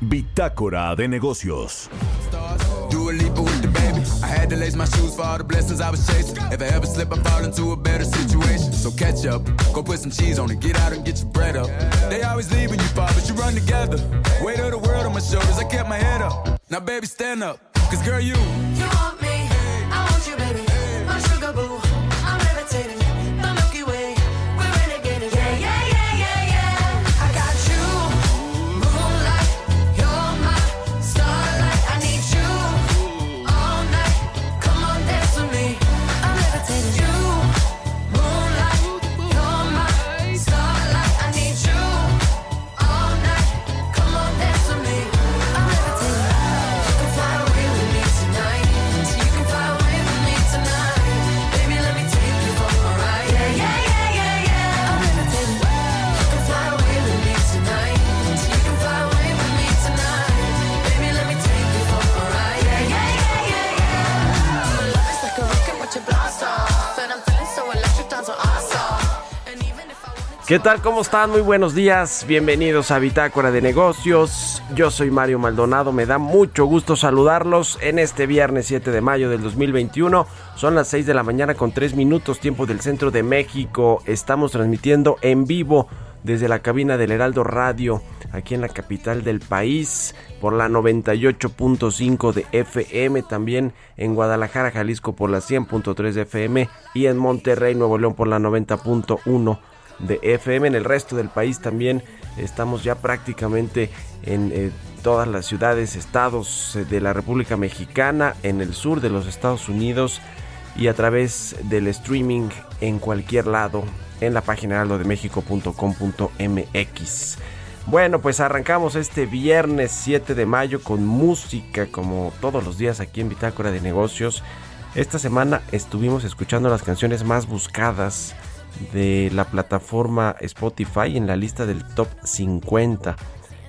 Bitácora de Negocios. Do a leap with the baby. I had to lace my shoes for all the blessings I was chasing. If I ever slip, I fall into a better situation. So catch up, go put some cheese on it, get out and get your bread up. They always leave when you fall, but you run together. Weight of the world on my shoulders, I kept my head up. Now, baby, stand up. Cause, girl, you. You want me, ¿Qué tal? ¿Cómo están? Muy buenos días. Bienvenidos a Bitácora de Negocios. Yo soy Mario Maldonado. Me da mucho gusto saludarlos en este viernes 7 de mayo del 2021. Son las 6 de la mañana con 3 minutos tiempo del centro de México. Estamos transmitiendo en vivo desde la cabina del Heraldo Radio aquí en la capital del país por la 98.5 de FM, también en Guadalajara, Jalisco por la 100.3 de FM y en Monterrey, Nuevo León por la 90.1 de FM. En el resto del país también estamos ya prácticamente en eh, todas las ciudades, estados eh, de la República Mexicana, en el sur de los Estados Unidos y a través del streaming en cualquier lado en la página heraldodemexico.com.mx. Bueno, pues arrancamos este viernes 7 de mayo con música como todos los días aquí en Bitácora de Negocios. Esta semana estuvimos escuchando las canciones más buscadas de la plataforma Spotify en la lista del top 50.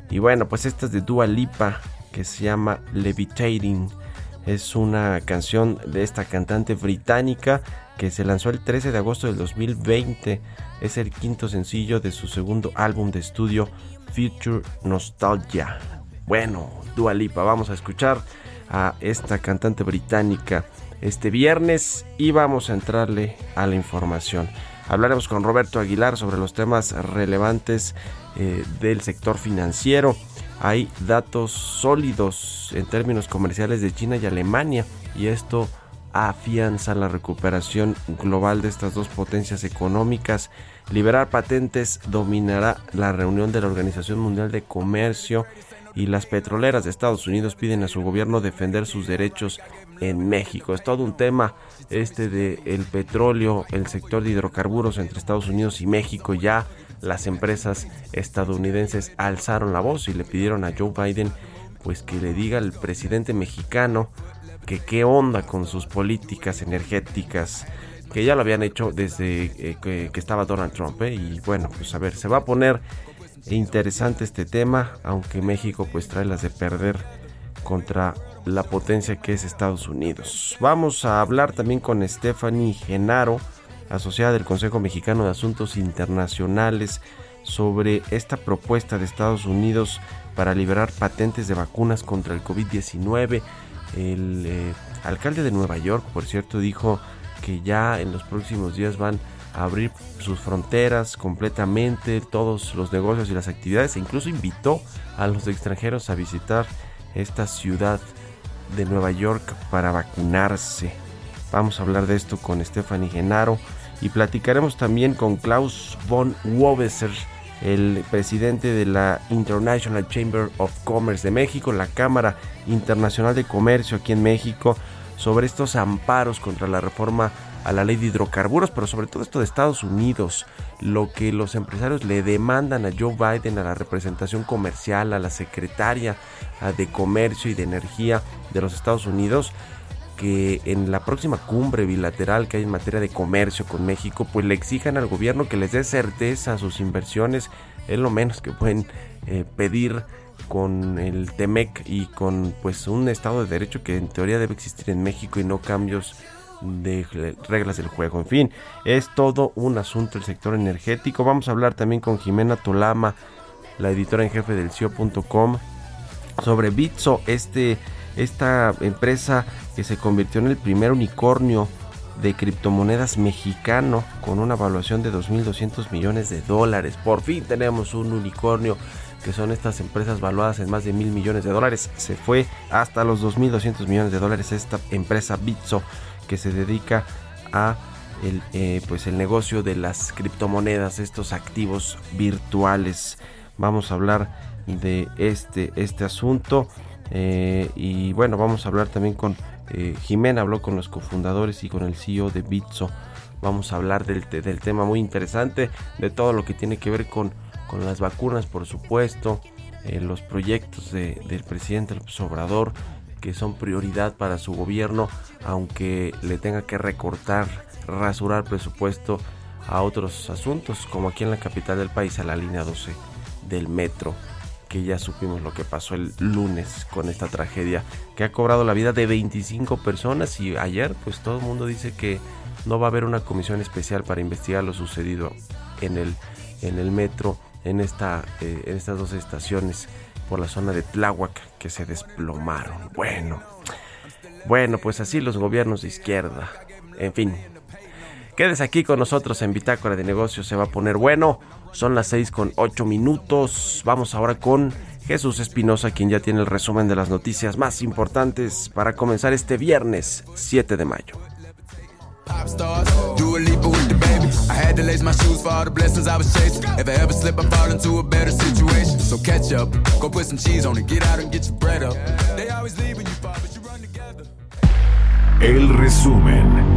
Y bueno, pues esta es de Dua Lipa que se llama Levitating. Es una canción de esta cantante británica que se lanzó el 13 de agosto del 2020. Es el quinto sencillo de su segundo álbum de estudio Future Nostalgia. Bueno, Dua Lipa, vamos a escuchar a esta cantante británica este viernes y vamos a entrarle a la información. Hablaremos con Roberto Aguilar sobre los temas relevantes eh, del sector financiero. Hay datos sólidos en términos comerciales de China y Alemania y esto afianza la recuperación global de estas dos potencias económicas. Liberar patentes dominará la reunión de la Organización Mundial de Comercio y las petroleras de Estados Unidos piden a su gobierno defender sus derechos en México. Es todo un tema este de el petróleo, el sector de hidrocarburos entre Estados Unidos y México. Ya las empresas estadounidenses alzaron la voz y le pidieron a Joe Biden pues que le diga al presidente mexicano que qué onda con sus políticas energéticas que ya lo habían hecho desde eh, que, estaba Donald Trump ¿eh? y bueno pues a ver se va a poner interesante este tema aunque México pues trae las de perder contra la potencia que es Estados Unidos. Vamos a hablar también con Stephanie Genaro asociada del Consejo Mexicano de Asuntos Internacionales sobre esta propuesta de Estados Unidos para liberar patentes de vacunas contra el COVID-19 el eh, alcalde de Nueva York, por cierto, dijo que ya en los próximos días van a abrir sus fronteras completamente, todos los negocios y las actividades, e incluso invitó a los extranjeros a visitar esta ciudad de Nueva York para vacunarse. Vamos a hablar de esto con Stephanie Genaro y platicaremos también con Klaus von Wobesser, el presidente de la International Chamber of Commerce de México, la Cámara Internacional de Comercio aquí en México, sobre estos amparos contra la reforma a la ley de hidrocarburos, pero sobre todo esto de Estados Unidos, lo que los empresarios le demandan a Joe Biden, a la representación comercial, a la secretaria de Comercio y de Energía de los Estados Unidos, que en la próxima cumbre bilateral que hay en materia de comercio con México, pues le exijan al gobierno que les dé certeza a sus inversiones, es lo menos que pueden eh, pedir con el TEMEC y con pues un estado de derecho que en teoría debe existir en México y no cambios de reglas del juego. En fin, es todo un asunto el sector energético. Vamos a hablar también con Jimena Tolama, la editora en jefe del CIO.com, sobre Bitso, este esta empresa que se convirtió en el primer unicornio de criptomonedas mexicano con una evaluación de 2.200 millones de dólares. Por fin tenemos un unicornio que son estas empresas valuadas en más de mil millones de dólares. Se fue hasta los 2.200 millones de dólares esta empresa Bitso que se dedica a el, eh, pues el negocio de las criptomonedas, estos activos virtuales. Vamos a hablar de este, este asunto. Eh, y bueno, vamos a hablar también con eh, Jimena, habló con los cofundadores y con el CEO de Bitso. Vamos a hablar del, del tema muy interesante, de todo lo que tiene que ver con, con las vacunas, por supuesto, eh, los proyectos del presidente López Obrador, que son prioridad para su gobierno, aunque le tenga que recortar, rasurar presupuesto a otros asuntos, como aquí en la capital del país, a la línea 12 del metro que ya supimos lo que pasó el lunes con esta tragedia que ha cobrado la vida de 25 personas y ayer pues todo el mundo dice que no va a haber una comisión especial para investigar lo sucedido en el, en el metro en, esta, eh, en estas dos estaciones por la zona de Tláhuac que se desplomaron. Bueno, bueno, pues así los gobiernos de izquierda. En fin, quedes aquí con nosotros en Bitácora de Negocios, se va a poner bueno. Son las 6 con 8 minutos. Vamos ahora con Jesús Espinosa, quien ya tiene el resumen de las noticias más importantes para comenzar este viernes 7 de mayo. I had to lace my shoes for all the blessings I was chasing. If I ever slip, I fall into a better situation. So catch up, go put some cheese on it, get out and get your bread up. They always leave when you fall, but you run together. El resumen.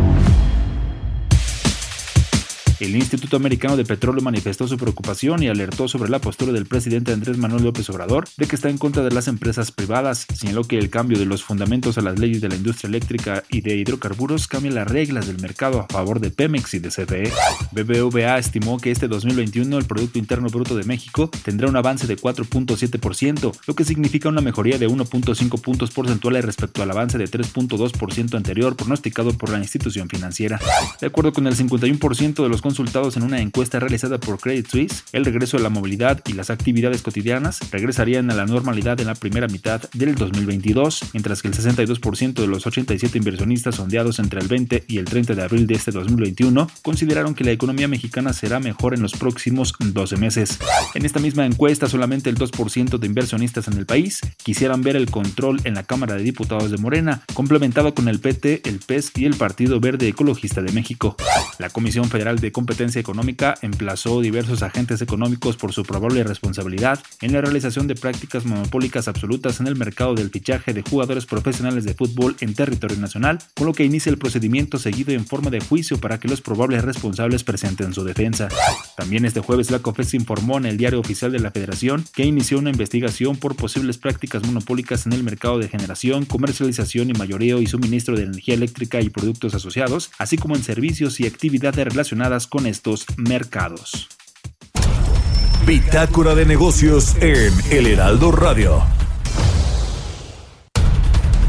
El Instituto Americano de Petróleo manifestó su preocupación y alertó sobre la postura del presidente Andrés Manuel López Obrador de que está en contra de las empresas privadas. Señaló que el cambio de los fundamentos a las leyes de la industria eléctrica y de hidrocarburos cambia las reglas del mercado a favor de Pemex y de CFE. BBVA estimó que este 2021 el Producto Interno Bruto de México tendrá un avance de 4.7%, lo que significa una mejoría de 1.5 puntos porcentuales respecto al avance de 3.2% anterior pronosticado por la institución financiera. De acuerdo con el 51% de los consultados en una encuesta realizada por Credit Suisse, el regreso de la movilidad y las actividades cotidianas regresarían a la normalidad en la primera mitad del 2022, mientras que el 62% de los 87 inversionistas sondeados entre el 20 y el 30 de abril de este 2021 consideraron que la economía mexicana será mejor en los próximos 12 meses. En esta misma encuesta, solamente el 2% de inversionistas en el país quisieran ver el control en la Cámara de Diputados de Morena, complementado con el PT, el PES y el Partido Verde Ecologista de México. La Comisión Federal de Competencia Económica emplazó diversos agentes económicos por su probable responsabilidad en la realización de prácticas monopólicas absolutas en el mercado del fichaje de jugadores profesionales de fútbol en territorio nacional, con lo que inicia el procedimiento seguido en forma de juicio para que los probables responsables presenten su defensa. También este jueves la COFES informó en el diario oficial de la Federación que inició una investigación por posibles prácticas monopólicas en el mercado de generación, comercialización y mayoreo y suministro de energía eléctrica y productos asociados, así como en servicios y actividades relacionadas con estos mercados. Bitácora de negocios en El Heraldo Radio.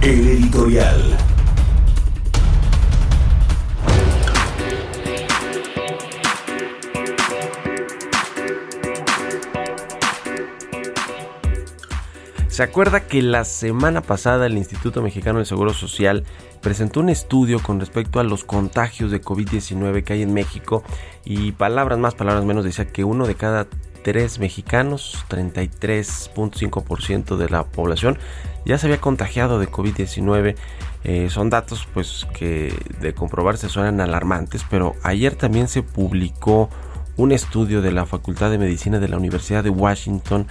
El editorial. ¿Se acuerda que la semana pasada el Instituto Mexicano del Seguro Social presentó un estudio con respecto a los contagios de COVID-19 que hay en México? Y palabras más, palabras menos, decía que uno de cada tres mexicanos, 33.5% de la población, ya se había contagiado de COVID-19. Eh, son datos pues que de comprobarse suenan alarmantes, pero ayer también se publicó un estudio de la Facultad de Medicina de la Universidad de Washington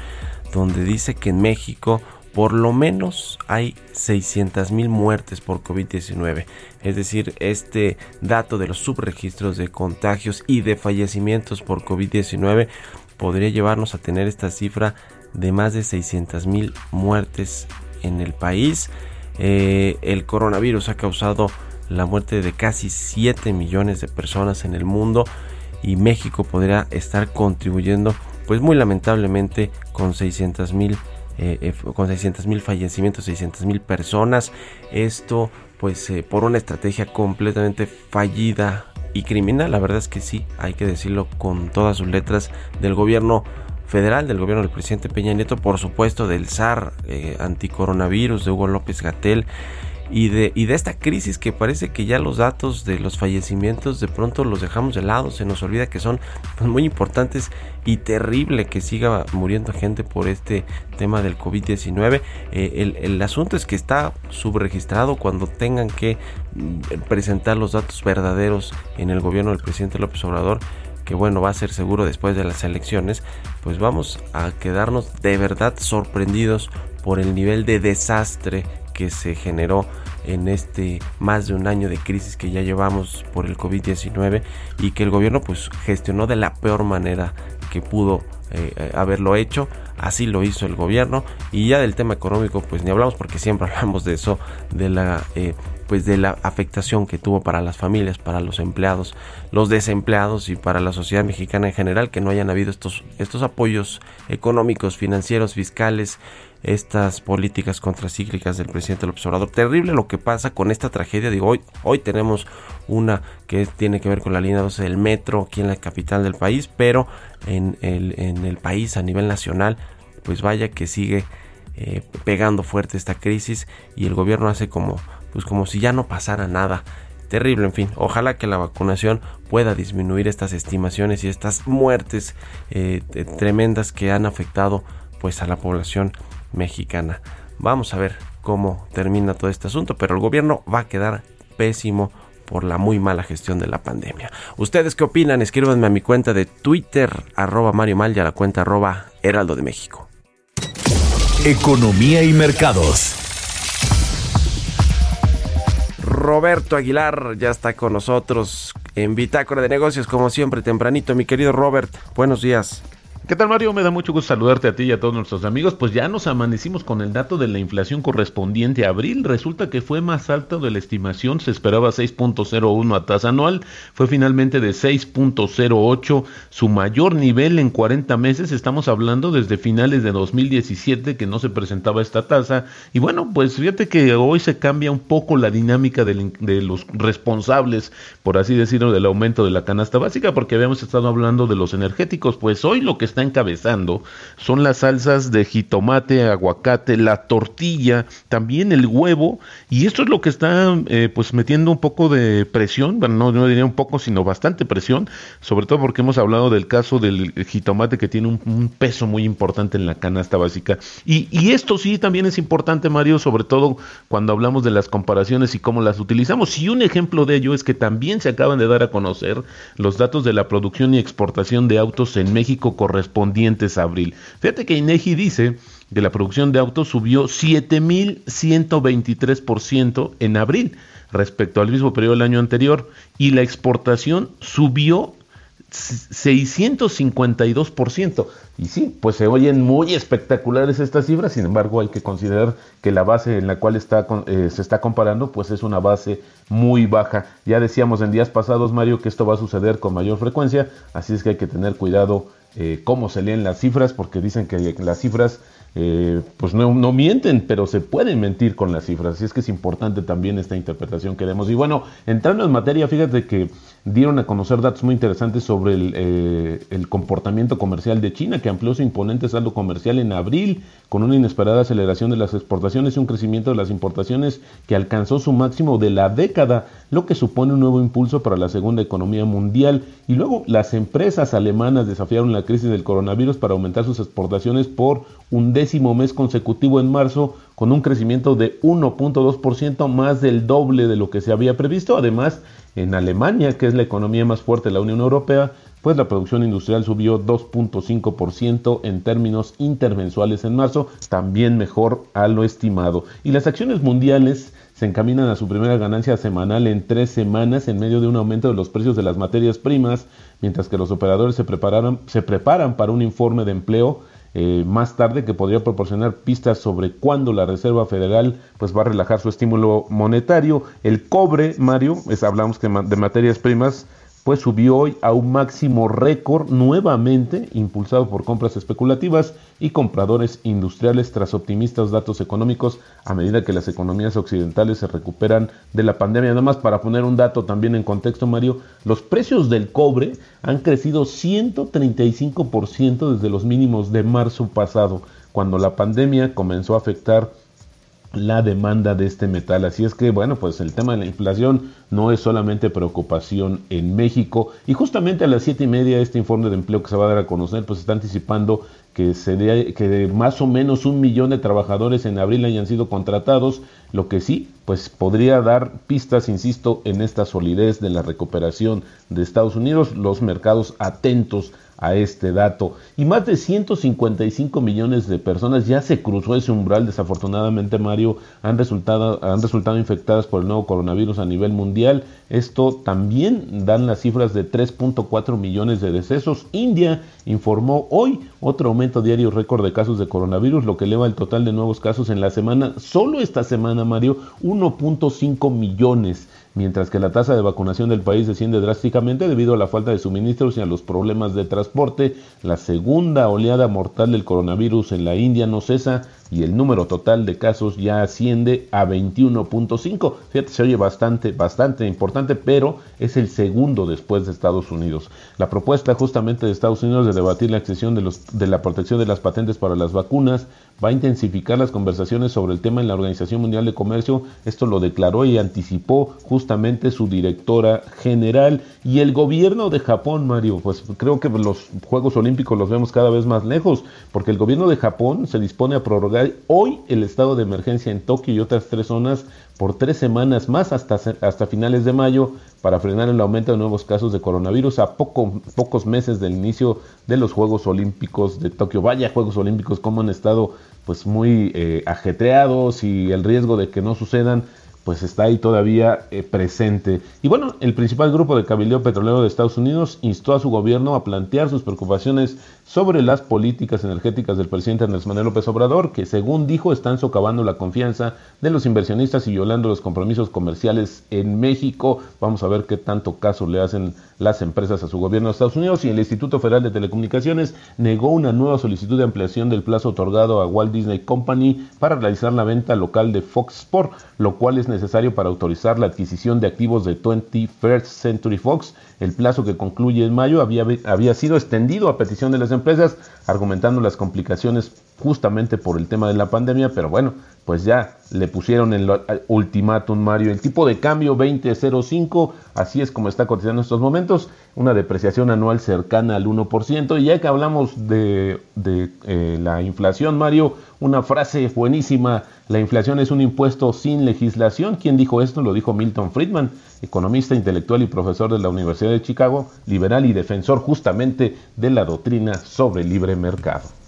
donde dice que en México por lo menos hay 600 mil muertes por COVID-19. Es decir, este dato de los subregistros de contagios y de fallecimientos por COVID-19 podría llevarnos a tener esta cifra de más de 600 mil muertes en el país. Eh, el coronavirus ha causado la muerte de casi 7 millones de personas en el mundo y México podría estar contribuyendo pues muy lamentablemente con 600 mil eh, eh, con 600 mil fallecimientos, 600 mil personas. Esto pues eh, por una estrategia completamente fallida y criminal. La verdad es que sí, hay que decirlo con todas sus letras del gobierno federal, del gobierno del presidente Peña Nieto, por supuesto del SAR anticoronavirus de Hugo López Gatel y de, y de esta crisis que parece que ya los datos de los fallecimientos de pronto los dejamos de lado, se nos olvida que son pues, muy importantes y terrible que siga muriendo gente por este tema del COVID-19. Eh, el, el, asunto es que está subregistrado cuando tengan que mm, presentar los datos verdaderos en el gobierno del presidente López Obrador que bueno va a ser seguro después de las elecciones, pues vamos a quedarnos de verdad sorprendidos por el nivel de desastre que se generó en este más de un año de crisis que ya llevamos por el COVID-19 y que el gobierno pues gestionó de la peor manera que pudo eh, eh, haberlo hecho. Así lo hizo el gobierno y ya del tema económico pues ni hablamos porque siempre hablamos de eso, de la eh, pues de la afectación que tuvo para las familias, para los empleados, los desempleados y para la sociedad mexicana en general que no hayan habido estos estos apoyos económicos, financieros, fiscales estas políticas contracíclicas del presidente López Obrador. Terrible lo que pasa con esta tragedia. Digo, hoy, hoy tenemos una que tiene que ver con la línea 12 del metro aquí en la capital del país, pero en el, en el país a nivel nacional, pues vaya que sigue eh, pegando fuerte esta crisis y el gobierno hace como, pues como si ya no pasara nada. Terrible, en fin. Ojalá que la vacunación pueda disminuir estas estimaciones y estas muertes eh, tremendas que han afectado pues a la población mexicana. Vamos a ver cómo termina todo este asunto, pero el gobierno va a quedar pésimo por la muy mala gestión de la pandemia. ¿Ustedes qué opinan? Escríbanme a mi cuenta de Twitter, arroba Mario Mal y a la cuenta arroba Heraldo de México. Economía y mercados. Roberto Aguilar ya está con nosotros en Bitácora de Negocios, como siempre, tempranito. Mi querido Robert, buenos días. ¿Qué tal Mario? Me da mucho gusto saludarte a ti y a todos nuestros amigos. Pues ya nos amanecimos con el dato de la inflación correspondiente a abril. Resulta que fue más alto de la estimación. Se esperaba 6.01 a tasa anual. Fue finalmente de 6.08, su mayor nivel en 40 meses. Estamos hablando desde finales de 2017 que no se presentaba esta tasa. Y bueno, pues fíjate que hoy se cambia un poco la dinámica de, los responsables, por así decirlo, del aumento de la canasta básica, porque habíamos estado hablando de los energéticos. Pues hoy lo que está encabezando son las salsas de jitomate, aguacate, la tortilla, también el huevo, y esto es lo que está eh, pues metiendo un poco de presión, bueno, no, diría un poco, sino bastante presión, sobre todo porque hemos hablado del caso del jitomate que tiene un, un peso muy importante en la canasta básica. Y, y esto sí también es importante, Mario, sobre todo cuando hablamos de las comparaciones y cómo las utilizamos. Y un ejemplo de ello es que también se acaban de dar a conocer los datos de la producción y exportación de autos en México correspondientes correspondientes a abril. Fíjate que INEGI dice que la producción de autos subió 7.123% en abril respecto al mismo periodo del año anterior y la exportación subió 652%. Y sí, pues se oyen muy espectaculares estas cifras, sin embargo hay que considerar que la base en la cual eh, se está comparando pues es una base muy baja. Ya decíamos en días pasados, Mario, que esto va a suceder con mayor frecuencia, así es que hay que tener cuidado eh, cómo se leen las cifras, porque dicen que las cifras eh, pues no, no, mienten, pero se pueden mentir con las cifras. Así es que es importante también esta interpretación que demos. Y bueno, entrando en materia, fíjate que dieron a conocer datos muy interesantes sobre el, eh, el, comportamiento comercial de China, que amplió su imponente saldo comercial en abril, con una inesperada aceleración de las exportaciones y un crecimiento de las importaciones que alcanzó su máximo de la década, lo que supone un nuevo impulso para la segunda economía mundial. Y luego las empresas alemanas desafiaron la crisis del coronavirus para aumentar sus exportaciones por un décimo mes consecutivo en marzo, con un crecimiento de 1.2% más del doble de lo que se había previsto. Además, En Alemania, que es la economía más fuerte de la Unión Europea, pues la producción industrial subió 2.5% en términos intermensuales en marzo, también mejor a lo estimado. Y las acciones mundiales se encaminan a su primera ganancia semanal en tres semanas en medio de un aumento de los precios de las materias primas, mientras que los operadores se, se preparan para un informe de empleo eh, más tarde que podría proporcionar pistas sobre cuándo la Reserva Federal pues va a relajar su estímulo monetario. El cobre, Mario, es, hablamos que de materias primas, pues subió hoy a un máximo récord nuevamente, impulsado por compras especulativas y compradores industriales tras optimistas datos económicos a medida que las economías occidentales se recuperan de la pandemia. Nada más para poner un dato también en contexto, Mario, los precios del cobre han crecido 135% desde los mínimos de marzo pasado, cuando la pandemia comenzó a afectar la demanda de este metal. Así es que, bueno, pues el tema de la inflación no es solamente preocupación en México. Y justamente a las siete y media este informe de empleo que se va a dar a conocer, pues está anticipando que, se que más o menos un millón de trabajadores en abril hayan sido contratados, lo que sí, pues podría dar pistas, insisto, en esta solidez de la recuperación de Estados Unidos, los mercados atentos a este dato. Y más de 155 millones de personas ya se cruzó ese umbral. Desafortunadamente, Mario, han resultado, han resultado infectadas por el nuevo coronavirus a nivel mundial. Esto también dan las cifras de 3.4 millones de decesos. India informó hoy otro aumento diario récord de casos de coronavirus, lo que eleva el total de nuevos casos en la semana, solo esta semana, Mario, 1.5 millones mientras que la tasa de vacunación del país desciende drásticamente debido a la falta de suministros y a los problemas de transporte. La segunda oleada mortal del coronavirus en la India no cesa y el número total de casos ya asciende a 21.5. Fíjate, se oye bastante, bastante importante, pero es el segundo después de Estados Unidos. La propuesta justamente de Estados Unidos de debatir la extensión de, los, de la protección de las patentes para las vacunas va a intensificar las conversaciones sobre el tema en la Organización Mundial de Comercio. Esto lo declaró y anticipó justamente su directora general y el gobierno de Japón, Mario. Pues creo que los Juegos Olímpicos los vemos cada vez más lejos, porque el gobierno de Japón se dispone a prorrogar hoy el estado de emergencia en Tokio y otras tres zonas por tres semanas más hasta, hasta finales de mayo para frenar el aumento de nuevos casos de coronavirus a poco, pocos meses del inicio de los Juegos Olímpicos de Tokio. Vaya Juegos Olímpicos como han estado pues muy eh, ajetreados y el riesgo de que no sucedan pues está ahí todavía eh, presente. Y bueno, el principal grupo de cabildeo petrolero de Estados Unidos instó a su gobierno a plantear sus preocupaciones sobre las políticas energéticas del presidente Andrés Manuel López Obrador, que según dijo están socavando la confianza de los inversionistas y violando los compromisos comerciales en México. Vamos a ver qué tanto caso le hacen las empresas a su gobierno de Estados Unidos y el Instituto Federal de Telecomunicaciones negó una nueva solicitud de ampliación del plazo otorgado a Walt Disney Company para realizar la venta local de Fox Sport, lo cual es necesario para autorizar la adquisición de activos de 21st Century Fox. El plazo que concluye en mayo había, había sido extendido a petición de las empresas, argumentando las complicaciones justamente por el tema de la pandemia, pero bueno, pues ya le pusieron el ultimátum Mario. El tipo de cambio 20.05, así es como está cotizando en estos momentos, una depreciación anual cercana al 1%. Y ya que hablamos de, eh, la inflación, Mario, una frase buenísima, la inflación es un impuesto sin legislación. ¿Quién dijo esto? Lo dijo Milton Friedman, economista intelectual y profesor de la Universidad de Chicago, liberal y defensor justamente de la doctrina sobre libre mercado.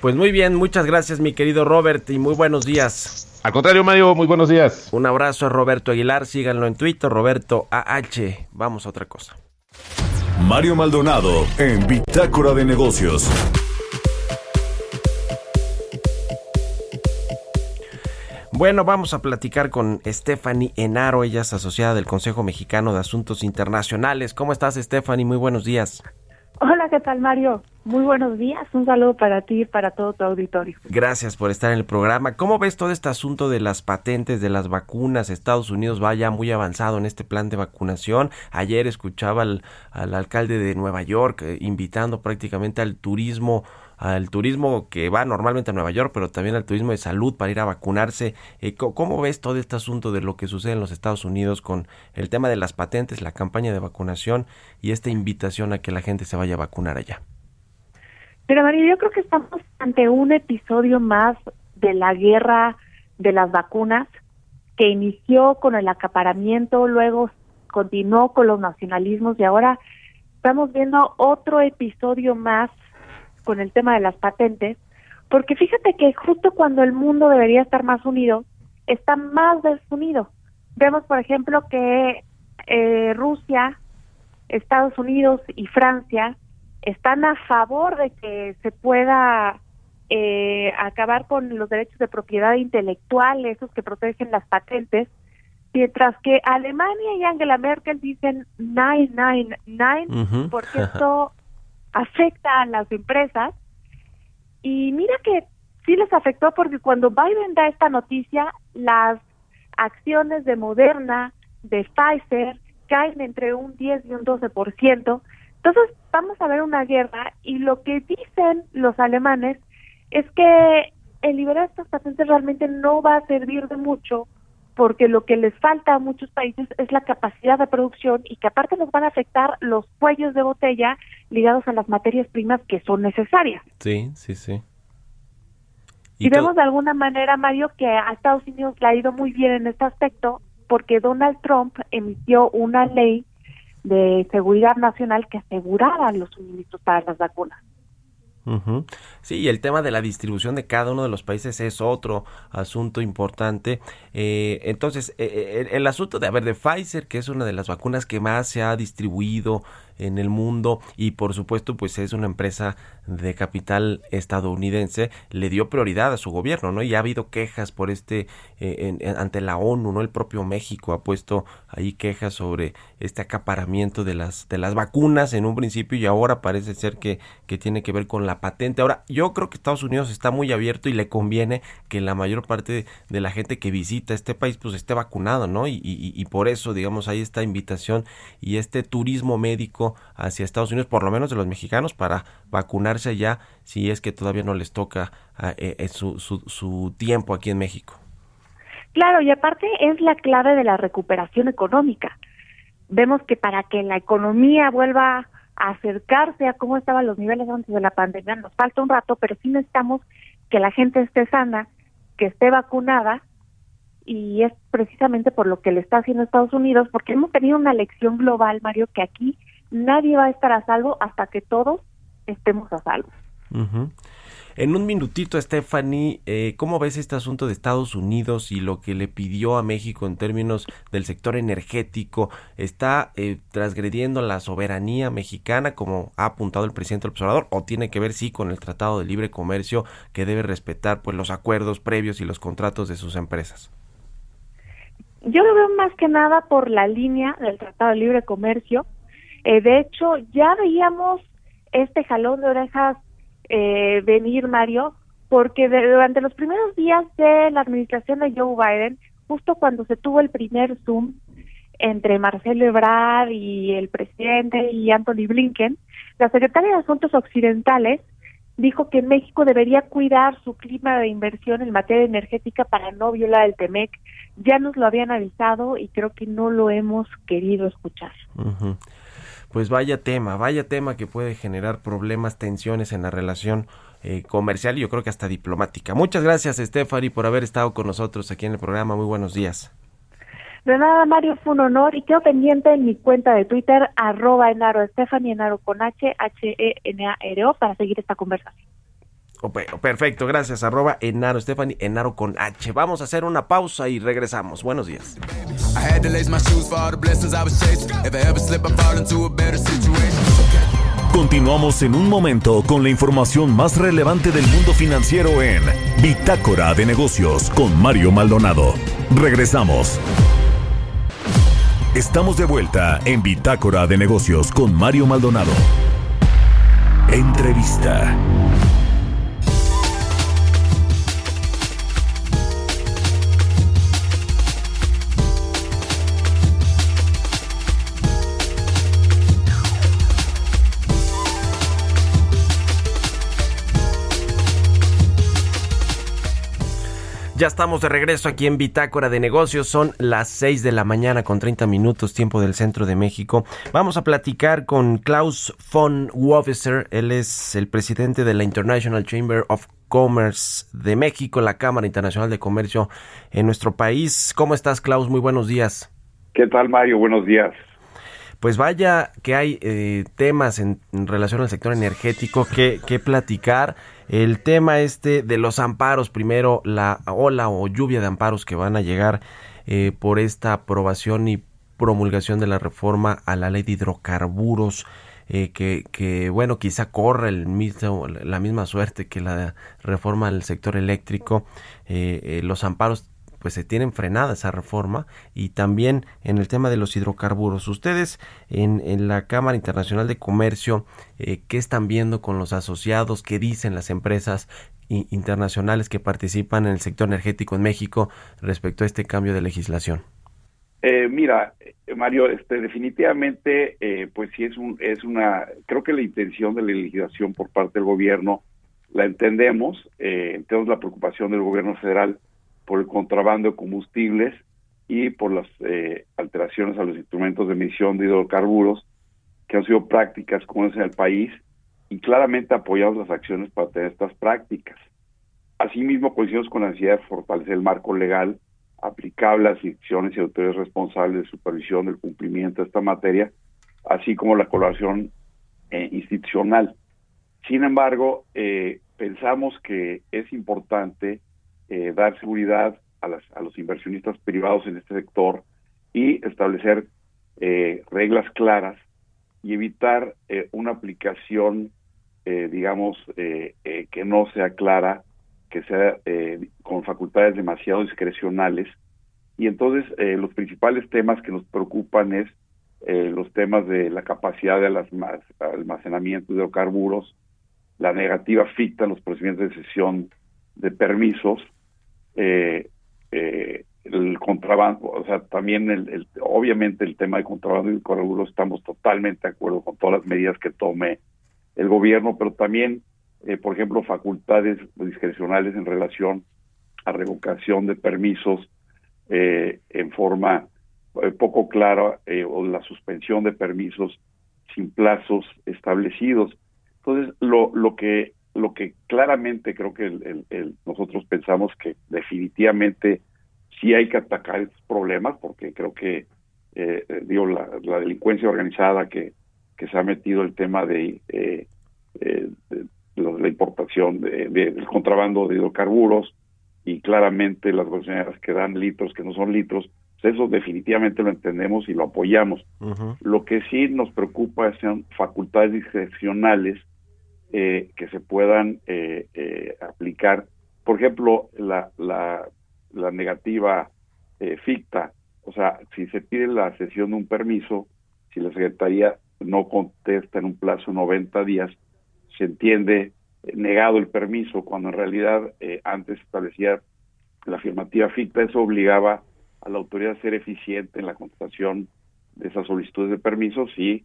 Pues muy bien, muchas gracias mi querido Robert y muy buenos días. Al contrario, Mario, muy buenos días. Un abrazo a Roberto Aguilar, síganlo en Twitter, Roberto AH. Vamos a otra cosa. Mario Maldonado en Bitácora de Negocios. Bueno, vamos a platicar con Stephanie Enaro, ella es asociada del Consejo Mexicano de Asuntos Internacionales. ¿Cómo estás, Stephanie? Muy buenos días. Hola, ¿qué tal, Mario? Muy buenos días. Un saludo para ti y para todo tu auditorio. Gracias por estar en el programa. ¿Cómo ves todo este asunto de las patentes, de las vacunas? Estados Unidos va ya muy avanzado en este plan de vacunación. Ayer escuchaba al, alcalde de Nueva York eh, invitando prácticamente al turismo al turismo que va normalmente a Nueva York, pero también al turismo de salud para ir a vacunarse. Eh, ¿Cómo ves todo este asunto de lo que sucede en los Estados Unidos con el tema de las patentes, la campaña de vacunación y esta invitación a que la gente se vaya a vacunar allá? Pero María, yo creo que estamos ante un episodio más de la guerra de las vacunas que inició con el acaparamiento, luego continuó con los nacionalismos y ahora estamos viendo otro episodio más con el tema de las patentes, porque fíjate que justo cuando el mundo debería estar más unido, está más desunido. Vemos, por ejemplo, que eh, Rusia, Estados Unidos y Francia están a favor de que se pueda eh, acabar con los derechos de propiedad intelectual, esos que protegen las patentes, mientras que Alemania y Angela Merkel dicen nine, nine, nine, Ujú. porque esto afecta a las empresas. Y mira que sí les afectó porque cuando Biden da esta noticia, las acciones de Moderna, de Pfizer, caen entre un 10 y un 12%. Entonces vamos a ver una guerra y lo que dicen los alemanes es que el liberar estas patentes realmente no va a servir de mucho porque lo que les falta a muchos países es la capacidad de producción y que aparte nos van a afectar los cuellos de botella ligados a las materias primas que son necesarias. Sí, sí, sí. Y, vemos de alguna manera, Mario, que a Estados Unidos le ha ido muy bien en este aspecto porque Donald Trump emitió una ley de seguridad nacional que asegurara los suministros para las vacunas. Sí, y el tema de la distribución de cada uno de los países es otro asunto importante. Eh, entonces, eh, eh, el, el asunto de, a ver, de Pfizer, que es una de las vacunas que más se ha distribuido en el mundo y por supuesto pues es una empresa de capital estadounidense le dio prioridad a su gobierno no y ha habido quejas por este eh, en- ante la ONU no el propio México ha puesto ahí quejas sobre este acaparamiento de las de las vacunas en un principio y ahora parece ser que que tiene que ver con la patente. Ahora yo creo que Estados Unidos está muy abierto y le conviene que la mayor parte de la gente que visita este país pues esté vacunado no y, y- y por eso digamos hay esta invitación y este turismo médico hacia Estados Unidos, por lo menos de los mexicanos, para vacunarse ya, si es que todavía no les toca ah, eh, eh, su, su, su tiempo aquí en México. Claro, y aparte es la clave de la recuperación económica. Vemos que para que la economía vuelva a acercarse a cómo estaban los niveles antes de la pandemia, nos falta un rato, pero sí necesitamos que la gente esté sana, que esté vacunada, y es precisamente por lo que le está haciendo Estados Unidos, porque hemos tenido una lección global, Mario, que aquí nadie va a estar a salvo hasta que todos estemos a salvo. En un minutito, Stephanie, eh, ¿cómo ves este asunto de Estados Unidos y lo que le pidió a México en términos del sector energético? ¿Está eh, transgrediendo la soberanía mexicana, como ha apuntado el presidente del observador, o tiene que ver sí con el Tratado de Libre Comercio que debe respetar pues los acuerdos previos y los contratos de sus empresas? Yo lo veo más que nada por la línea del Tratado de Libre Comercio. Eh, de hecho, ya veíamos este jalón de orejas eh, venir, Mario, porque de- durante los primeros días de la administración de Joe Biden, justo cuando se tuvo el primer Zoom entre Marcelo Ebrard y el presidente y Anthony Blinken, la secretaria de Asuntos Occidentales dijo que México debería cuidar su clima de inversión en materia energética para no violar el TEMEC. Ya nos lo habían avisado y creo que no lo hemos querido escuchar. Pues vaya tema, vaya tema que puede generar problemas, tensiones en la relación eh, comercial y yo creo que hasta diplomática. Muchas gracias, Stephanie, por haber estado con nosotros aquí en el programa. Muy buenos días. De nada, Mario, fue un honor y quedo pendiente en mi cuenta de Twitter, arroba enaro enaro con H, H-E-N-A-R-O, para seguir esta conversación. Oh, pe- perfecto, gracias. Arroba Enaro, Stephanie, Enaro con H. Vamos a hacer una pausa y regresamos. Buenos días. Continuamos en un momento con la información más relevante del mundo financiero en Bitácora de Negocios con Mario Maldonado. Regresamos. Estamos de vuelta en Bitácora de Negocios con Mario Maldonado. Entrevista. Ya estamos de regreso aquí en Bitácora de Negocios. Son las 6 de la mañana con 30 minutos, tiempo del centro de México. Vamos a platicar con Klaus von Wofficer. Él es el presidente de la International Chamber of Commerce de México, la Cámara Internacional de Comercio en nuestro país. ¿Cómo estás, Klaus? Muy buenos días. ¿Qué tal, Mario? Buenos días. Pues vaya que hay eh, temas en, en, relación al sector energético que, que, platicar. El tema este de los amparos, primero la ola o lluvia de amparos que van a llegar eh, por esta aprobación y promulgación de la reforma a la ley de hidrocarburos. Eh, que, que, bueno, quizá corre el mismo, la misma suerte que la reforma del sector eléctrico. Eh, los amparos pues se tienen frenada esa reforma y también en el tema de los hidrocarburos. Ustedes en, la Cámara Internacional de Comercio, eh, ¿qué están viendo con los asociados? ¿Qué dicen las empresas internacionales que participan en el sector energético en México respecto a este cambio de legislación? Eh, mira, Mario, este, definitivamente, eh, pues sí es un, es una, creo que la intención de la legislación por parte del gobierno la entendemos, eh, tenemos la preocupación del gobierno federal por el contrabando de combustibles y por las eh, alteraciones a los instrumentos de emisión de hidrocarburos que han sido prácticas comunes en el país y claramente apoyamos las acciones para tener estas prácticas. Asimismo, coincidimos con la necesidad de fortalecer el marco legal aplicable a las instituciones y autoridades responsables de supervisión del cumplimiento de esta materia, así como la colaboración eh, institucional. Sin embargo, eh, pensamos que es importante eh, dar seguridad a, las, a los inversionistas privados en este sector y establecer eh, reglas claras y evitar eh, una aplicación, eh, digamos, eh, eh, que no sea clara, que sea con facultades demasiado discrecionales. Y entonces los principales temas que nos preocupan es los temas de la capacidad de almacenamiento de hidrocarburos, la negativa ficta en los procedimientos de cesión de permisos, eh, eh, el contrabando, o sea, también el, el, obviamente el tema de contrabando y hidrocarburos estamos totalmente de acuerdo con todas las medidas que tome el gobierno, pero también, eh, por ejemplo, facultades discrecionales en relación a revocación de permisos eh, en forma eh, poco clara eh, o la suspensión de permisos sin plazos establecidos. Entonces, lo, lo que lo que claramente creo que el, el, el, nosotros pensamos que definitivamente sí hay que atacar estos problemas porque creo que eh, digo la, la, delincuencia organizada que, que se ha metido el tema de, eh, eh, de la importación de, de, del contrabando de hidrocarburos y claramente las gasolineras que dan litros que no son litros pues eso definitivamente lo entendemos y lo apoyamos uh -huh. lo que sí nos preocupa son facultades discrecionales eh, que se puedan eh, eh, aplicar. Por ejemplo, la, la, la negativa eh, ficta, o sea, si se pide la cesión de un permiso, si la Secretaría no contesta en un plazo de 90 días, se entiende negado el permiso, cuando en realidad eh, antes establecía la afirmativa ficta, eso obligaba a la autoridad a ser eficiente en la contestación de esas solicitudes de permisos y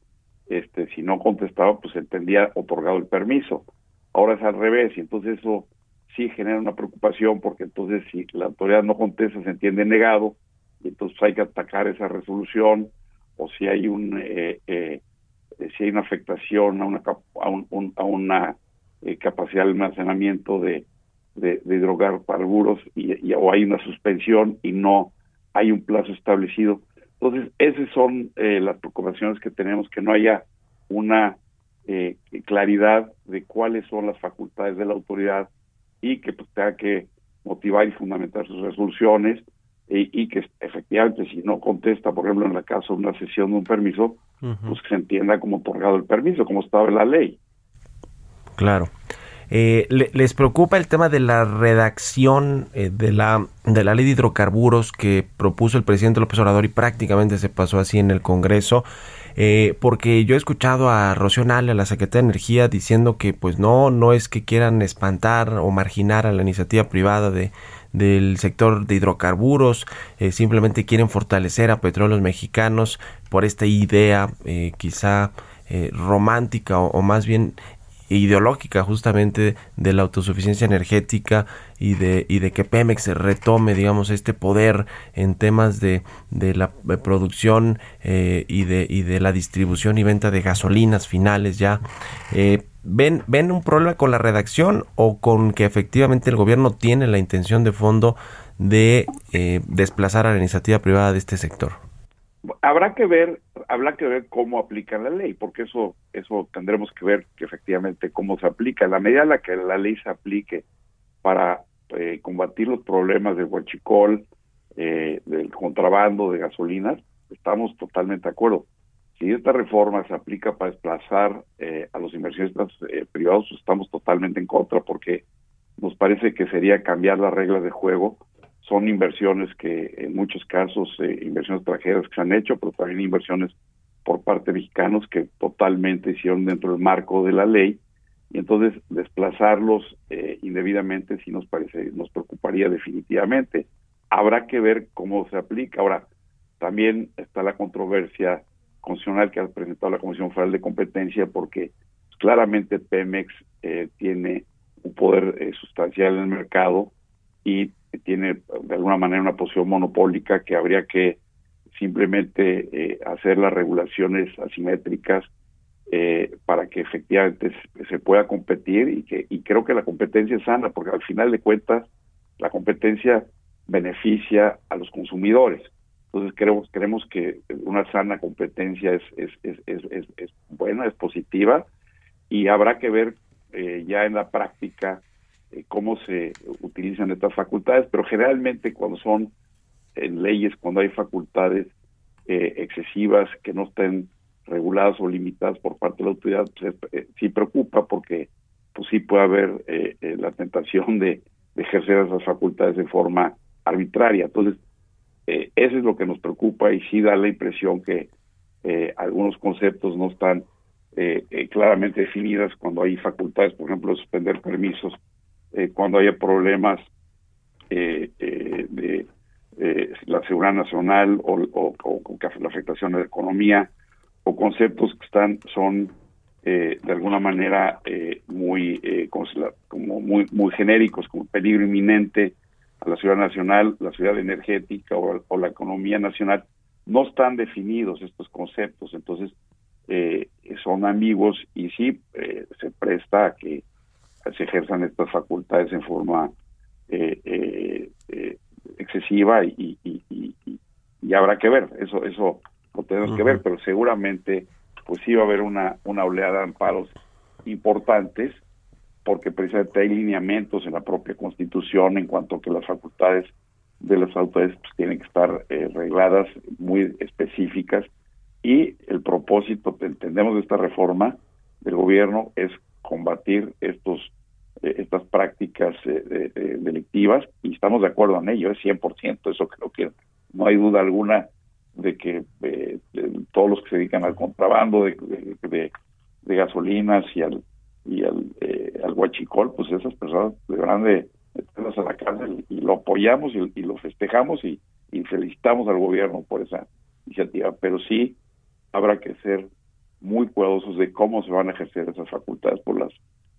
este, si no contestaba, pues entendía otorgado el permiso. Ahora es al revés, y entonces eso sí genera una preocupación, porque entonces si la autoridad no contesta, se entiende negado, y entonces hay que atacar esa resolución, o si hay un eh, eh, si hay una afectación a una a, un, a una eh, capacidad de almacenamiento de, de, de hidrocarburos y, y, o hay una suspensión y no hay un plazo establecido entonces, esas son eh, las preocupaciones que tenemos, que no haya una eh, claridad de cuáles son las facultades de la autoridad y que pues, tenga que motivar y fundamentar sus resoluciones y, y, que efectivamente si no contesta, por ejemplo, en la caso de una sesión de un permiso, uh -huh. pues que se entienda como otorgado el permiso, como estaba en la ley. Claro. Eh, ¿Les preocupa el tema de la redacción eh, de, la, de la ley de hidrocarburos que propuso el presidente López Obrador y prácticamente se pasó así en el Congreso? Eh, porque yo he escuchado a Rocío a la Secretaría de Energía, diciendo que pues no, no es que quieran espantar o marginar a la iniciativa privada de, del sector de hidrocarburos, eh, simplemente quieren fortalecer a petróleos mexicanos por esta idea eh, quizá romántica o, más bien ideológica justamente de la autosuficiencia energética y de, y de que Pemex retome, digamos, este poder en temas de, de la producción eh, y, de, y de la distribución y venta de gasolinas finales ya. Eh, ¿ven, ¿Ven un problema con la redacción o con que efectivamente el gobierno tiene la intención de fondo de eh, desplazar a la iniciativa privada de este sector? Habrá que ver, habrá que ver cómo aplica la ley, porque eso, eso tendremos que ver que efectivamente cómo se aplica. La medida en la que la ley se aplique para eh, combatir los problemas del huachicol, eh, del contrabando de gasolinas, estamos totalmente de acuerdo. Si esta reforma se aplica para desplazar eh, a los inversionistas eh, privados, estamos totalmente en contra porque nos parece que sería cambiar las reglas de juego. Son inversiones que en muchos casos, eh, inversiones extranjeras que se han hecho, pero también inversiones por parte de mexicanos que totalmente hicieron dentro del marco de la ley. Y entonces desplazarlos eh, indebidamente sí nos parece nos preocuparía definitivamente. Habrá que ver cómo se aplica. Ahora también está la controversia constitucional que ha presentado la Comisión Federal de Competencia porque claramente Pemex eh, tiene un poder eh, sustancial en el mercado y tiene de alguna manera una posición monopólica que habría que simplemente eh, hacer las regulaciones asimétricas eh, para que efectivamente se, pueda competir y que y creo que la competencia es sana porque al final de cuentas la competencia beneficia a los consumidores. Entonces creemos creemos que una sana competencia es, es, es, es, es buena es positiva y habrá que ver eh, ya en la práctica eh, cómo se utilizan estas facultades pero generalmente cuando son en leyes cuando hay facultades eh, excesivas que no estén reguladas o limitadas por parte de la autoridad, pues, eh, sí preocupa porque pues sí puede haber eh, eh, la tentación de, ejercer esas facultades de forma arbitraria. Entonces, eh, eso es lo que nos preocupa y sí da la impresión que eh, algunos conceptos no están eh, eh, claramente definidas cuando hay facultades, por ejemplo, de suspender permisos, eh, cuando haya problemas eh, eh, de eh, la seguridad nacional o, o la afectación a la economía o conceptos que están son eh, de alguna manera eh, muy como, muy muy genéricos como peligro inminente a la ciudad nacional la ciudad energética o, la economía nacional no están definidos estos conceptos. Entonces son ambiguos y sí se presta a que se ejerzan estas facultades en forma eh, excesiva y, y, y, y, habrá que ver eso eso lo tenemos uh -huh. que ver pero seguramente pues sí va a haber una una oleada de amparos importantes porque precisamente hay lineamientos en la propia constitución en cuanto a que las facultades de las autoridades pues, tienen que estar eh, regladas muy específicas y el propósito entendemos de esta reforma del gobierno es combatir estos eh, estas prácticas eh, eh, delictivas y estamos de acuerdo en ello, es 100% eso creo que no hay duda alguna de que eh, de todos los que se dedican al contrabando de, de, gasolinas y al y al, eh, al huachicol, pues esas personas deberán de meterlas a la cárcel y lo apoyamos y, y lo festejamos y, y felicitamos al gobierno por esa iniciativa, pero sí habrá que ser muy cuidadosos de cómo se van a ejercer esas facultades por las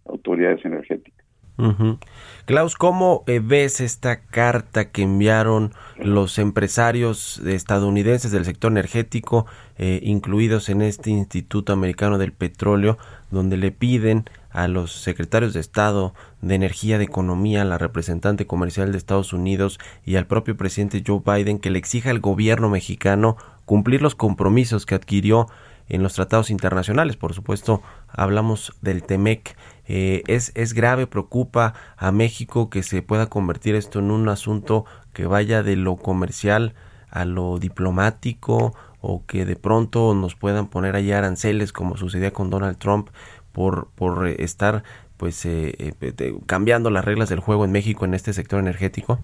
autoridades energéticas. Uh. Klaus, ¿cómo eh, ves esta carta que enviaron los empresarios estadounidenses del sector energético, eh, incluidos en este Instituto Americano del Petróleo, donde le piden a los secretarios de Estado de Energía, de Economía, la representante comercial de Estados Unidos y al propio presidente Joe Biden que le exija al gobierno mexicano cumplir los compromisos que adquirió en los tratados internacionales. Por supuesto, hablamos del TEMEC. Eh, es, es grave, preocupa a México que se pueda convertir esto en un asunto que vaya de lo comercial a lo diplomático o que de pronto nos puedan poner allá aranceles como sucedía con Donald Trump por, por estar pues eh, eh, cambiando las reglas del juego en México en este sector energético?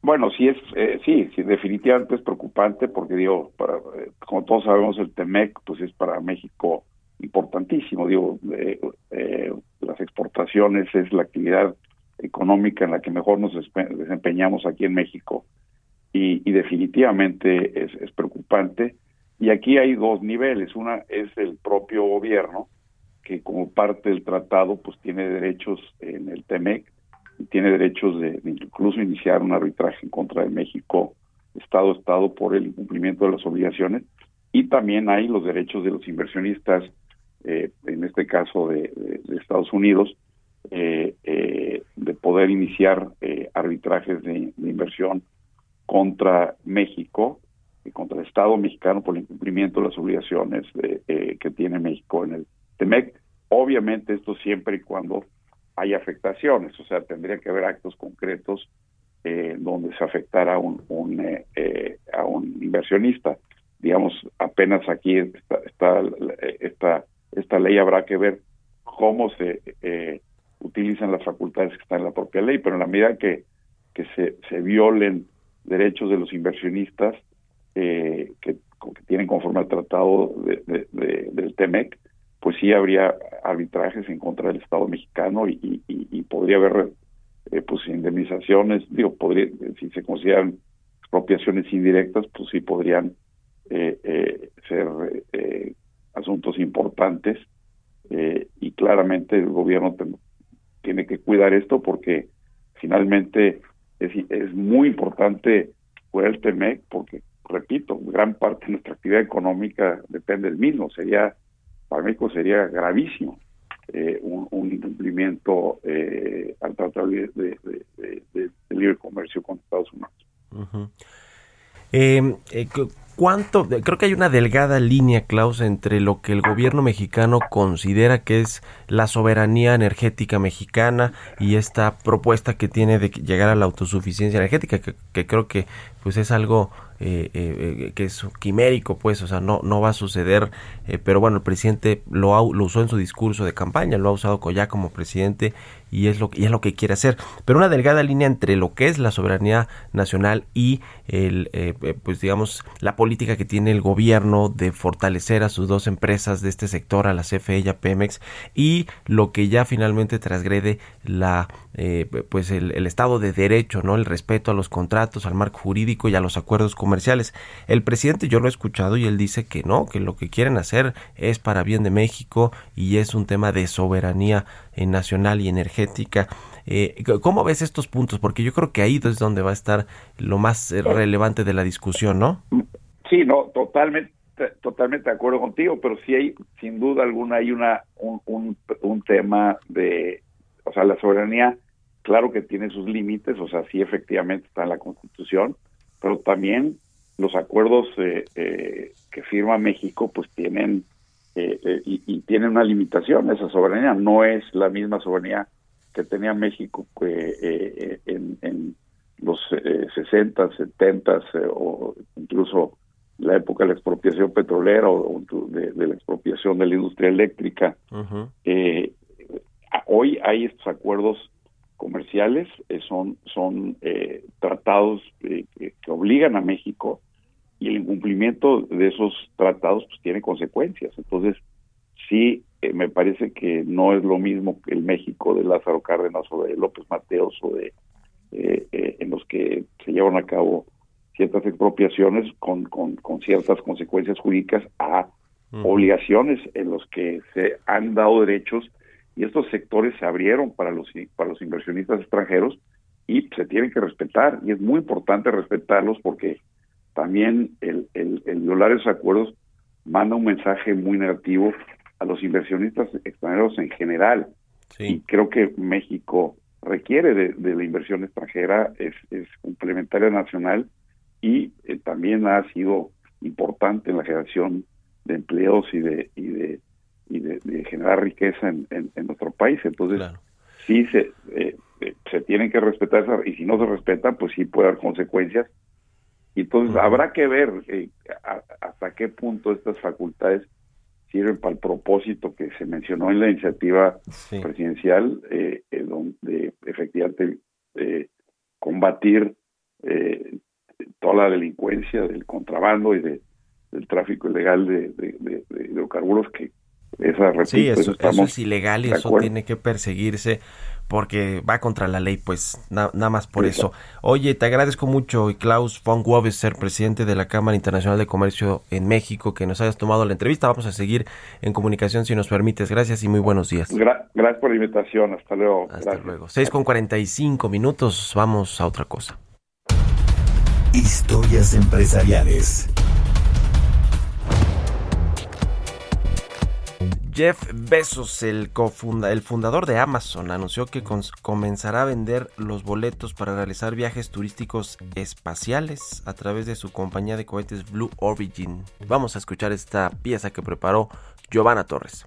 Bueno, sí es, eh, sí, sí, definitivamente es preocupante porque digo, para, eh, como todos sabemos el Temec, pues es para México importantísimo. Digo, eh, eh, las exportaciones es la actividad económica en la que mejor nos desempeñamos aquí en México y, y definitivamente es, es preocupante. Y aquí hay dos niveles. Una es el propio gobierno que como parte del tratado pues tiene derechos en el Temec tiene derechos de, de, incluso iniciar un arbitraje en contra de México, Estado a Estado, por el incumplimiento de las obligaciones. Y también hay los derechos de los inversionistas, eh, en este caso de, Estados Unidos, eh, eh, de poder iniciar arbitrajes de, inversión contra México contra el Estado mexicano por el incumplimiento de las obligaciones eh, que tiene México en el TEMEC. Obviamente esto siempre y cuando hay afectaciones, o sea, tendría que haber actos concretos eh, donde se afectara a un, eh, eh, a un inversionista. Digamos, apenas aquí está, está esta, esta ley habrá que ver cómo se eh, utilizan las facultades que están en la propia ley, pero en la medida que, que se, se violen derechos de los inversionistas que, que tienen conforme al tratado de, del TEMEC, pues sí habría arbitrajes en contra del Estado mexicano y, podría haber eh, pues indemnizaciones, digo, podría, si se consideran expropiaciones indirectas, pues sí podrían eh, eh, ser eh, asuntos importantes eh, y claramente el gobierno tiene que cuidar esto porque finalmente es, es muy importante cuidar el TEMEC porque, repito, gran parte de nuestra actividad económica depende del mismo, sería, para México sería gravísimo eh, un, incumplimiento eh, al tratado de, libre comercio con Estados Unidos. ¿Cuánto? Creo que hay una delgada línea, Klaus, entre lo que el gobierno mexicano considera que es la soberanía energética mexicana y esta propuesta que tiene de llegar a la autosuficiencia energética, que, creo que pues es algo eh, eh, que es quimérico, pues, o sea, no, no va a suceder, eh, pero bueno, el presidente lo, ha, lo usó en su discurso de campaña, lo ha usado ya como presidente y es lo y es lo que quiere hacer, pero una delgada línea entre lo que es la soberanía nacional y el, eh, pues digamos, la política que tiene el gobierno de fortalecer a sus dos empresas de este sector, a la CFE y a Pemex, y lo que ya finalmente transgrede la, eh, pues el, el Estado de Derecho, no, el respeto a los contratos, al marco jurídico y a los acuerdos comerciales. El presidente yo lo he escuchado y él dice que no, que lo que quieren hacer es para bien de México y es un tema de soberanía nacional y energética. Eh, ¿Cómo ves estos puntos? Porque yo creo que ahí es donde va a estar lo más relevante de la discusión, ¿no? Sí, no, totalmente, totalmente de acuerdo contigo, pero sí hay, sin duda alguna, hay una un, un, un tema de, o sea, la soberanía, claro que tiene sus límites, o sea, sí efectivamente está en la Constitución, pero también los acuerdos eh, eh, que firma México, pues tienen eh, eh, y, y, tiene una limitación esa soberanía. No es la misma soberanía que tenía México eh, en, en, los 60, 70 o incluso la época de la expropiación petrolera o de, de la expropiación de la industria eléctrica. Uh -huh. hoy hay estos acuerdos comerciales, son, son tratados que, que obligan a México y el incumplimiento de esos tratados pues tiene consecuencias. Entonces, sí, eh, me parece que no es lo mismo que el México de Lázaro Cárdenas o de López Mateos o de eh, eh, en los que se llevan a cabo ciertas expropiaciones con, con, con ciertas consecuencias jurídicas a obligaciones en los que se han dado derechos y estos sectores se abrieron para los para los inversionistas extranjeros y se tienen que respetar y es muy importante respetarlos porque también el, el, el, violar esos acuerdos manda un mensaje muy negativo a los inversionistas extranjeros en general. Sí. Y creo que México requiere de, de la inversión extranjera, es, es complementaria nacional y eh, también ha sido importante en la generación de empleos y de y de, y de, de generar riqueza en, en, en, nuestro país. Entonces, claro. sí se, eh, se tienen que respetar esa, y si no se respetan, pues sí puede haber consecuencias y entonces uh -huh. habrá que ver eh, a, hasta qué punto estas facultades sirven para el propósito que se mencionó en la iniciativa sí. presidencial, eh, eh, donde efectivamente combatir toda la delincuencia del contrabando y de, del tráfico ilegal de, de, de, de hidrocarburos que esa repito, sí, eso, eso es ilegal y eso tiene que perseguirse porque va contra la ley, pues na, nada más por eso. Oye, te agradezco mucho, Klaus von ser presidente de la Cámara Internacional de Comercio en México, que nos hayas tomado la entrevista. Vamos a seguir en comunicación si nos permites. Gracias y muy buenos días. Gra gracias por la invitación. Hasta luego. Hasta gracias. luego. 6 con 45 minutos. Vamos a otra cosa. Historias empresariales. Jeff Bezos, el, el fundador de Amazon, anunció que comenzará a vender los boletos para realizar viajes turísticos espaciales a través de su compañía de cohetes Blue Origin. Vamos a escuchar esta pieza que preparó Giovanna Torres.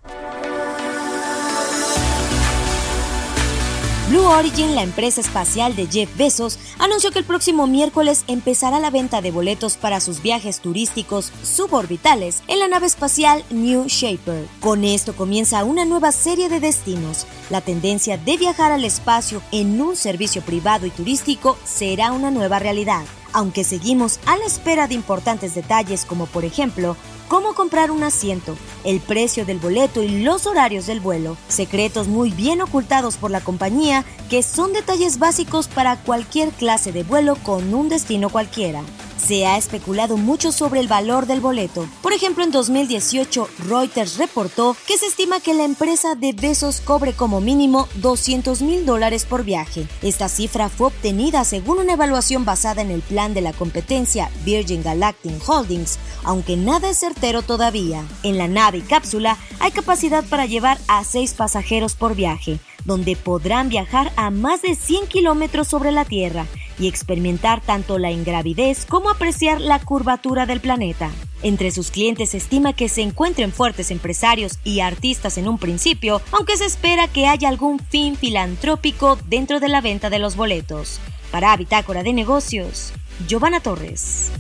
Blue Origin, la empresa espacial de Jeff Bezos, anunció que el próximo miércoles empezará la venta de boletos para sus viajes turísticos suborbitales en la nave espacial New Shaper. Con esto comienza una nueva serie de destinos. La tendencia de viajar al espacio en un servicio privado y turístico será una nueva realidad. Aunque seguimos a la espera de importantes detalles como por ejemplo cómo comprar un asiento, el precio del boleto y los horarios del vuelo, secretos muy bien ocultados por la compañía que son detalles básicos para cualquier clase de vuelo con un destino cualquiera. Se ha especulado mucho sobre el valor del boleto. Por ejemplo, en 2018, Reuters reportó que se estima que la empresa de Besos cobre como mínimo 200 mil dólares por viaje. Esta cifra fue obtenida según una evaluación basada en el plan de la competencia Virgin Galactic Holdings, aunque nada es certero todavía. En la nave y cápsula hay capacidad para llevar a seis pasajeros por viaje, donde podrán viajar a más de 100 kilómetros sobre la Tierra y experimentar tanto la ingravidez como apreciar la curvatura del planeta. Entre sus clientes se estima que se encuentren fuertes empresarios y artistas en un principio, aunque se espera que haya algún fin filantrópico dentro de la venta de los boletos. Para Bitácora de Negocios, Giovanna Torres.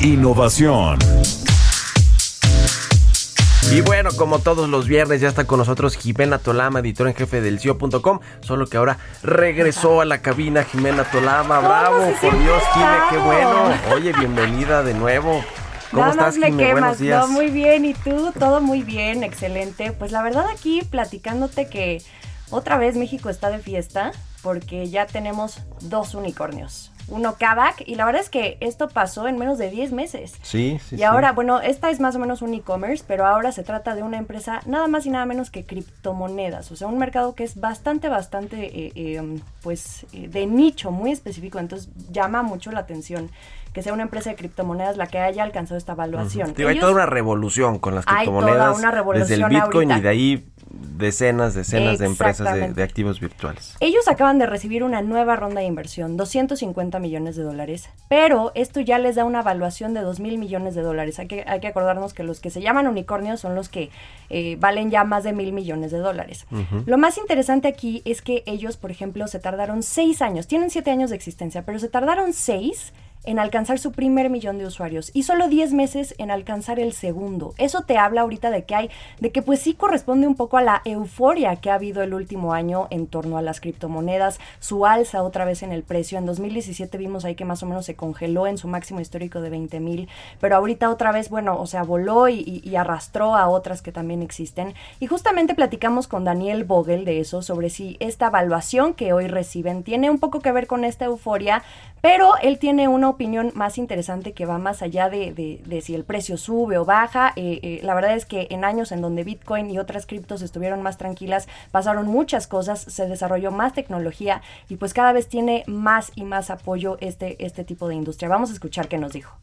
Innovación. Y bueno, como todos los viernes, ya está con nosotros Jimena Tolama, editora en jefe del CIO.com, solo que ahora regresó a la cabina Jimena Tolama. Bravo, por Dios, Jime, qué bueno. Oye, bienvenida de nuevo. ¿Cómo Nada estás, le Jime? Buenos quemas, días. no, muy bien, ¿y tú? Todo muy bien, excelente. Pues la verdad aquí platicándote que otra vez México está de fiesta porque ya tenemos dos unicornios. Uno Kavak y la verdad es que esto pasó en menos de 10 meses. Sí, sí, y sí. ahora, bueno, esta es más o menos un e-commerce, pero ahora se trata de una empresa nada más y nada menos que criptomonedas, o sea, un mercado que es bastante, bastante, eh, eh, pues, eh, de nicho, muy específico, entonces llama mucho la atención que sea una empresa de criptomonedas la que haya alcanzado esta evaluación. Digo, hay toda una revolución con las Hay toda criptomonedas. una revolución desde el Bitcoin ahorita. y de ahí decenas, decenas de empresas de, activos virtuales. Ellos acaban de recibir una nueva ronda de inversión, 250 millones de dólares, pero esto ya les da una evaluación de 2 mil millones de dólares. Hay que, hay que acordarnos que los que se llaman unicornios son los que eh, valen ya más de mil millones de dólares. Lo más interesante aquí es que ellos, por ejemplo, se tardaron seis años, tienen siete años de existencia, pero se tardaron seis en alcanzar su primer millón de usuarios y solo 10 meses en alcanzar el segundo. Eso te habla ahorita de que hay, de que pues sí corresponde un poco a la euforia que ha habido el último año en torno a las criptomonedas, su alza otra vez en el precio. En 2017 vimos ahí que más o menos se congeló en su máximo histórico de 20 mil, pero ahorita otra vez, bueno, o sea, voló y, arrastró a otras que también existen. Y justamente platicamos con Daniel Vogel de eso, sobre si esta evaluación que hoy reciben tiene un poco que ver con esta euforia, pero él tiene una opinión más interesante que va más allá de, de- de si el precio sube o baja. Eh, eh, la verdad es que en años en donde Bitcoin y otras criptos estuvieron más tranquilas, pasaron muchas cosas, se desarrolló más tecnología y pues cada vez tiene más y más apoyo este, este tipo de industria. Vamos a escuchar qué nos dijo.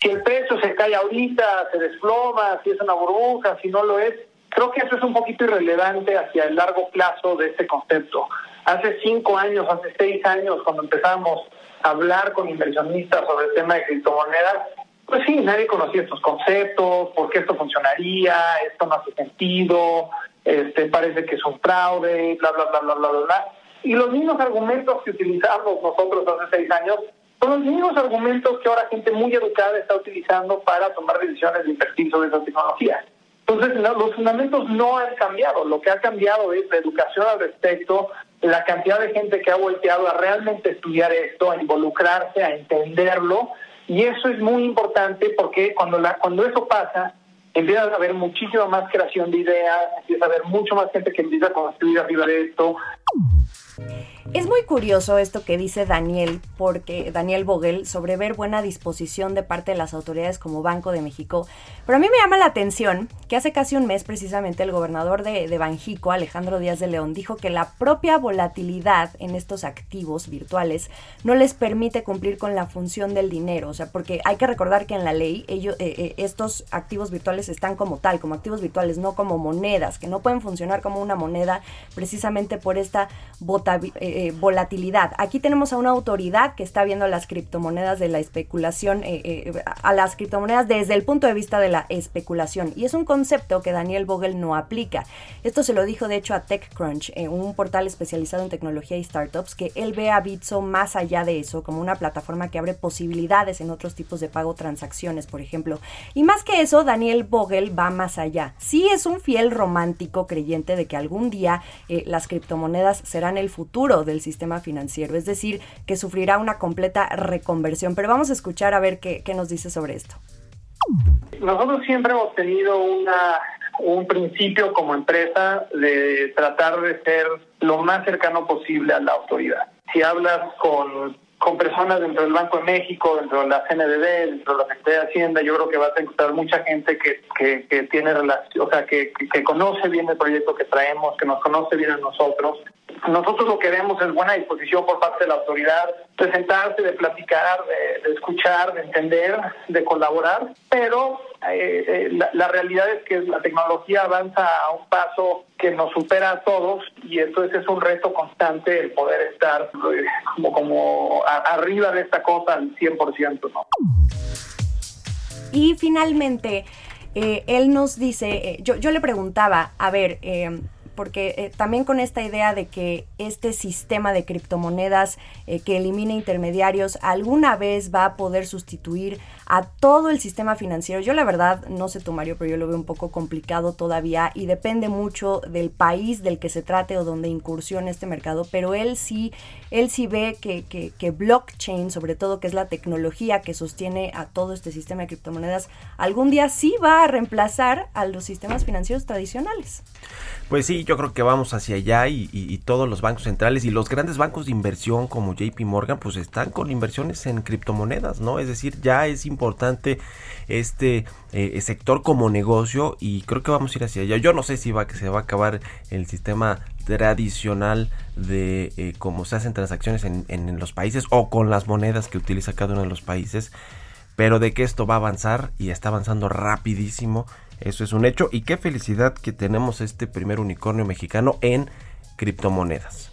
si el precio se cae ahorita, se desploma, si es una burbuja, si no lo es, creo que eso es un poquito irrelevante hacia el largo plazo de este concepto. Hace cinco años, hace seis años, cuando empezamos a hablar con inversionistas sobre el tema de criptomonedas, pues sí, nadie conocía estos conceptos, por qué esto funcionaría, esto no hace sentido, este parece que es un fraude, bla, bla, bla, bla, bla, bla. Y los mismos argumentos que utilizamos nosotros hace seis años son los mismos argumentos que ahora gente muy educada está utilizando para tomar decisiones de invertir sobre esa tecnología. Entonces, no, los fundamentos no han cambiado. Lo que ha cambiado es la educación al respecto, la cantidad de gente que ha volteado a realmente estudiar esto, a involucrarse, a entenderlo. Y eso es muy importante porque cuando, la, cuando eso pasa, empieza a haber muchísima más creación de ideas, empieza a haber mucho más gente que empieza a construir arriba de esto. Es muy curioso esto que dice Daniel porque Daniel Vogel sobre ver buena disposición de parte de las autoridades como Banco de México. Pero a mí me llama la atención que hace casi un mes precisamente el gobernador de, Banjico, Alejandro Díaz de León, dijo que la propia volatilidad en estos activos virtuales no les permite cumplir con la función del dinero. O sea, porque hay que recordar que en la ley ellos, eh, eh, estos activos virtuales están como tal, como activos virtuales, no como monedas, que no pueden funcionar como una moneda precisamente por esta vota- eh, eh, volatilidad. Aquí tenemos a una autoridad que está viendo las criptomonedas de la especulación, eh, eh, a las criptomonedas desde el punto de vista de la especulación. Y es un concepto que Daniel Vogel no aplica. Esto se lo dijo de hecho a TechCrunch, un portal especializado en tecnología y startups, que él ve a Bitso más allá de eso, como una plataforma que abre posibilidades en otros tipos de pago transacciones, por ejemplo. Y más que eso, Daniel Vogel va más allá. Sí es un fiel romántico creyente de que algún día eh, las criptomonedas serán el futuro del sistema financiero, es decir, que sufrirá una completa reconversión. Pero vamos a escuchar a ver qué, nos dice sobre esto. Nosotros siempre hemos tenido una, un principio como empresa de tratar de ser lo más cercano posible a la autoridad. Si hablas con, personas dentro del Banco de México, dentro de la CNBB, dentro de la Secretaría de Hacienda, yo creo que vas a encontrar mucha gente que, que, que tiene relación, o sea, que- que conoce bien el proyecto que traemos, que nos conoce bien a nosotros. Nosotros lo que vemos es buena disposición por parte de la autoridad, de sentarse, de platicar, de, de escuchar, de entender, de colaborar, pero eh, eh, la, realidad es que la tecnología avanza a un paso que nos supera a todos y entonces es un reto constante el poder estar eh, como, como a- arriba de esta cosa al 100%, ¿no? Y finalmente, él nos dice, yo, yo le preguntaba, a ver, porque eh, también con esta idea de que este sistema de criptomonedas eh, que elimina intermediarios alguna vez va a poder sustituir a todo el sistema financiero. Yo la verdad, no sé tú Mario, pero yo lo veo un poco complicado todavía y depende mucho del país del que se trate o donde incursione este mercado, pero él sí, él sí ve que, que, blockchain, sobre todo que es la tecnología que sostiene a todo este sistema de criptomonedas, algún día sí va a reemplazar a los sistemas financieros tradicionales. Pues sí, yo creo que vamos hacia allá y, todos los bancos centrales y los grandes bancos de inversión como JP Morgan pues están con inversiones en criptomonedas, ¿no? Es decir, ya es este eh, sector como negocio y creo que vamos a ir hacia allá. Yo no sé si va que se va a acabar el sistema tradicional de eh, cómo se hacen transacciones en- en los países o con las monedas que utiliza cada uno de los países, pero de que esto va a avanzar y está avanzando rapidísimo, eso es un hecho y qué felicidad que tenemos este primer unicornio mexicano en criptomonedas.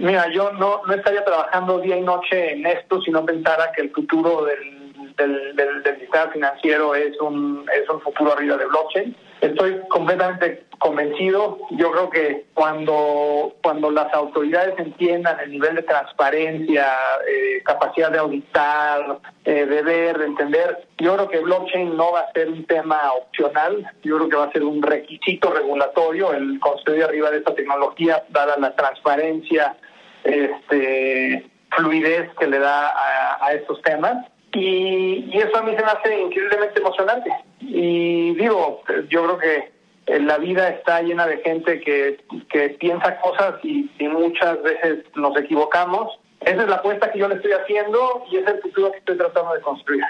Mira, yo no, no estaría trabajando día y noche en esto si no pensara que el futuro del, del, del, del sistema financiero es un, es un futuro arriba de blockchain. Estoy completamente convencido. Yo creo que cuando, cuando las autoridades entiendan el nivel de transparencia, eh, capacidad de auditar, eh, de ver, de entender, yo creo que blockchain no va a ser un tema opcional. Yo creo que va a ser un requisito regulatorio el construir arriba de esta tecnología, dada la transparencia, este, fluidez que le da a, a estos temas. Y, y eso a mí se me hace increíblemente emocionante. Y digo, yo creo que eh, la vida está llena de gente que, que piensa cosas y, y muchas veces nos equivocamos. Esa es la apuesta que yo le estoy haciendo y es el futuro que estoy tratando de construir.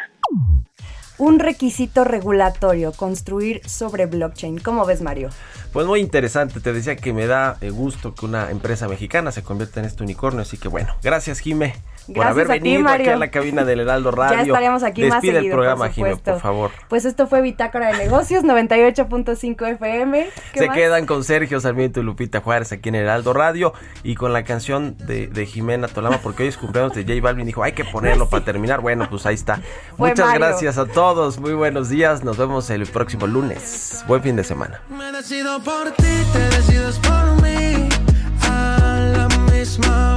Un requisito regulatorio, construir sobre blockchain. ¿Cómo ves, Mario? Pues muy interesante, te decía que me da eh, gusto que una empresa mexicana se convierta en este unicornio, así que bueno, gracias Jime por Gracias haber a ti, venido aquí Mario. a la cabina del Heraldo Radio. Ya estaríamos aquí más Despide seguido, el programa, por por favor. Pues esto fue Bitácora de Negocios 98.5 FM. ¿Qué Se más? quedan con Sergio Sarmiento y Lupita Juárez aquí en Heraldo Radio y con la canción de, de Jimena Tolama, porque hoy es cumpleaños de J Balvin. Dijo, hay que ponerlo para terminar. Bueno, pues ahí está. Fue Muchas Mario. gracias a todos. Muy buenos días. Nos vemos el próximo lunes. Buen fin de semana. Me decido por ti, te decides por mí. A la misma